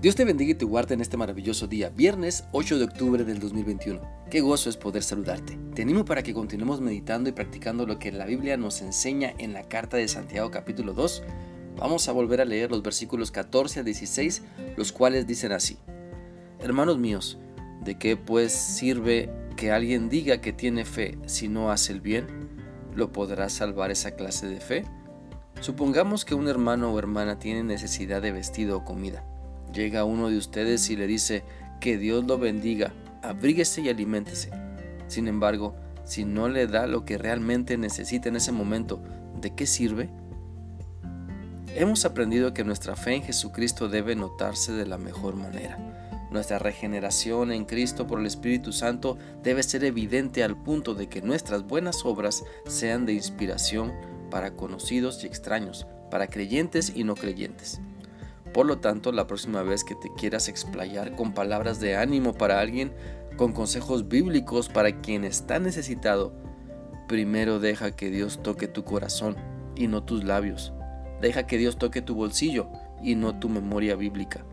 Dios te bendiga y te guarde en este maravilloso día, viernes 8 de octubre del 2021. Qué gozo es poder saludarte. Te animo para que continuemos meditando y practicando lo que la Biblia nos enseña en la carta de Santiago capítulo 2. Vamos a volver a leer los versículos 14 a 16, los cuales dicen así. Hermanos míos, ¿de qué pues sirve que alguien diga que tiene fe si no hace el bien? ¿Lo podrá salvar esa clase de fe? Supongamos que un hermano o hermana tiene necesidad de vestido o comida Llega uno de ustedes y le dice, que Dios lo bendiga, abríguese y aliméntese. Sin embargo, si no le da lo que realmente necesita en ese momento, ¿de qué sirve? Hemos aprendido que nuestra fe en Jesucristo debe notarse de la mejor manera. Nuestra regeneración en Cristo por el Espíritu Santo debe ser evidente al punto de que nuestras buenas obras sean de inspiración para conocidos y extraños, para creyentes y no creyentes. Por lo tanto, la próxima vez que te quieras explayar con palabras de ánimo para alguien, con consejos bíblicos para quien está necesitado, primero deja que Dios toque tu corazón y no tus labios. Deja que Dios toque tu bolsillo y no tu memoria bíblica.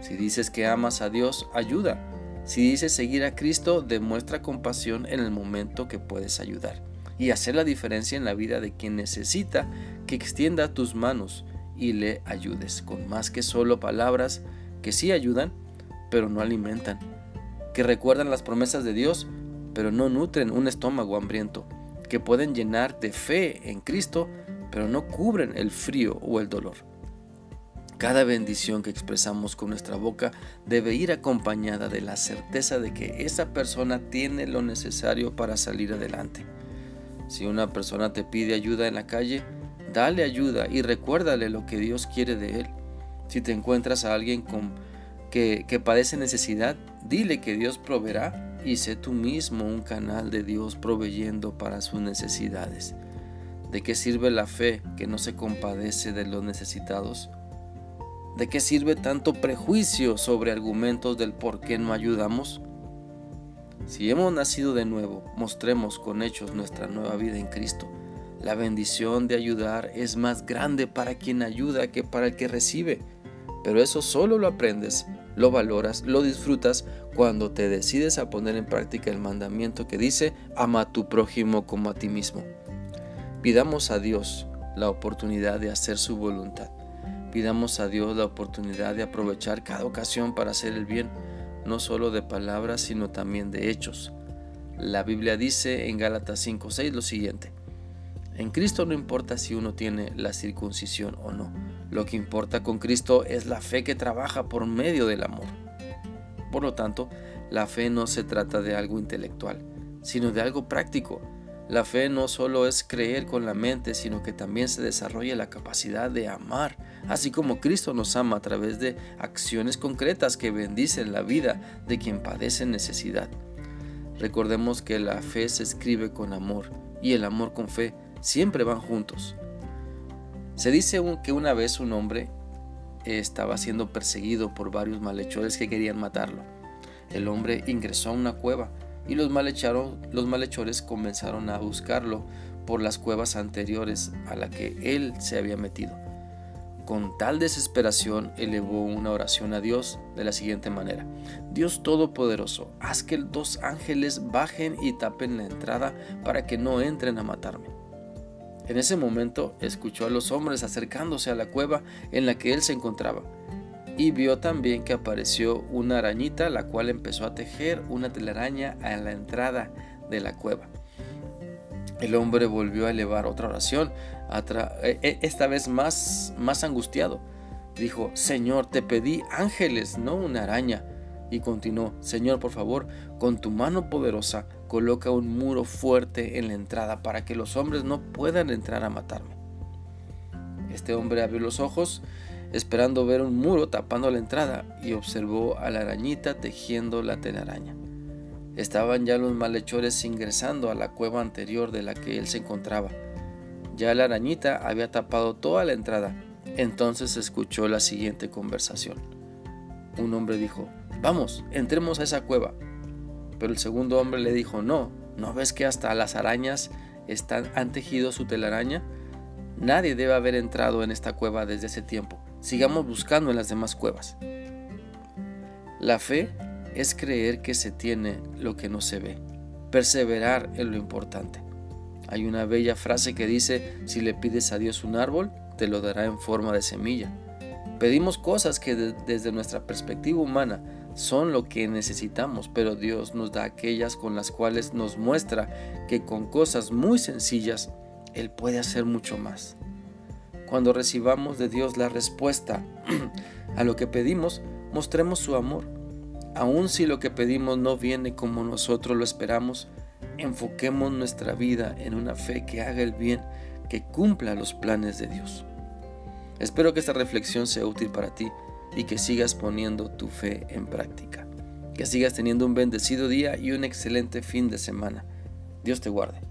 Si dices que amas a Dios, ayuda. Si dices seguir a Cristo, demuestra compasión en el momento que puedes ayudar y hacer la diferencia en la vida de quien necesita que extienda tus manos y le ayudes, con más que solo palabras que sí ayudan, pero no alimentan, que recuerdan las promesas de Dios, pero no nutren un estómago hambriento, que pueden llenar de fe en Cristo, pero no cubren el frío o el dolor. Cada bendición que expresamos con nuestra boca debe ir acompañada de la certeza de que esa persona tiene lo necesario para salir adelante. Si una persona te pide ayuda en la calle, Dale ayuda y recuérdale lo que Dios quiere de él. Si te encuentras a alguien con, que, que padece necesidad, dile que Dios proveerá y sé tú mismo un canal de Dios proveyendo para sus necesidades. ¿De qué sirve la fe que no se compadece de los necesitados? ¿De qué sirve tanto prejuicio sobre argumentos del por qué no ayudamos? Si hemos nacido de nuevo, mostremos con hechos nuestra nueva vida en Cristo. La bendición de ayudar es más grande para quien ayuda que para el que recibe. Pero eso solo lo aprendes, lo valoras, lo disfrutas cuando te decides a poner en práctica el mandamiento que dice, ama a tu prójimo como a ti mismo. Pidamos a Dios la oportunidad de hacer su voluntad. Pidamos a Dios la oportunidad de aprovechar cada ocasión para hacer el bien, no solo de palabras, sino también de hechos. La Biblia dice en Gálatas 5:6 lo siguiente: en Cristo no importa si uno tiene la circuncisión o no. Lo que importa con Cristo es la fe que trabaja por medio del amor. Por lo tanto, la fe no se trata de algo intelectual, sino de algo práctico. La fe no solo es creer con la mente, sino que también se desarrolla la capacidad de amar, así como Cristo nos ama a través de acciones concretas que bendicen la vida de quien padece necesidad. Recordemos que la fe se escribe con amor y el amor con fe siempre van juntos. Se dice que una vez un hombre estaba siendo perseguido por varios malhechores que querían matarlo. El hombre ingresó a una cueva y los, malhechores comenzaron a buscarlo por las cuevas anteriores a la que él se había metido. Con tal desesperación elevó una oración a Dios de la siguiente manera. Dios Todopoderoso, haz que dos ángeles bajen y tapen la entrada para que no entren a matarme. En ese momento escuchó a los hombres acercándose a la cueva en la que él se encontraba y vio también que apareció una arañita la cual empezó a tejer una telaraña a la entrada de la cueva. El hombre volvió a elevar otra oración, e, e, esta vez más, más angustiado. Dijo, Señor, te pedí ángeles, no una araña. Y continuó, Señor, por favor, con tu mano poderosa, coloca un muro fuerte en la entrada para que los hombres no puedan entrar a matarme. Este hombre abrió los ojos, esperando ver un muro tapando la entrada, y observó a la arañita tejiendo la telaraña. Estaban ya los malhechores ingresando a la cueva anterior de la que él se encontraba. Ya la arañita había tapado toda la entrada. Entonces escuchó la siguiente conversación. Un hombre dijo, Vamos, entremos a esa cueva. Pero el segundo hombre le dijo, no, ¿no ves que hasta las arañas están, han tejido su telaraña? Nadie debe haber entrado en esta cueva desde ese tiempo. Sigamos buscando en las demás cuevas. La fe es creer que se tiene lo que no se ve, perseverar en lo importante. Hay una bella frase que dice, si le pides a Dios un árbol, te lo dará en forma de semilla. Pedimos cosas que desde nuestra perspectiva humana son lo que necesitamos, pero Dios nos da aquellas con las cuales nos muestra que con cosas muy sencillas Él puede hacer mucho más. Cuando recibamos de Dios la respuesta a lo que pedimos, mostremos su amor. Aun si lo que pedimos no viene como nosotros lo esperamos, enfoquemos nuestra vida en una fe que haga el bien, que cumpla los planes de Dios. Espero que esta reflexión sea útil para ti y que sigas poniendo tu fe en práctica. Que sigas teniendo un bendecido día y un excelente fin de semana. Dios te guarde.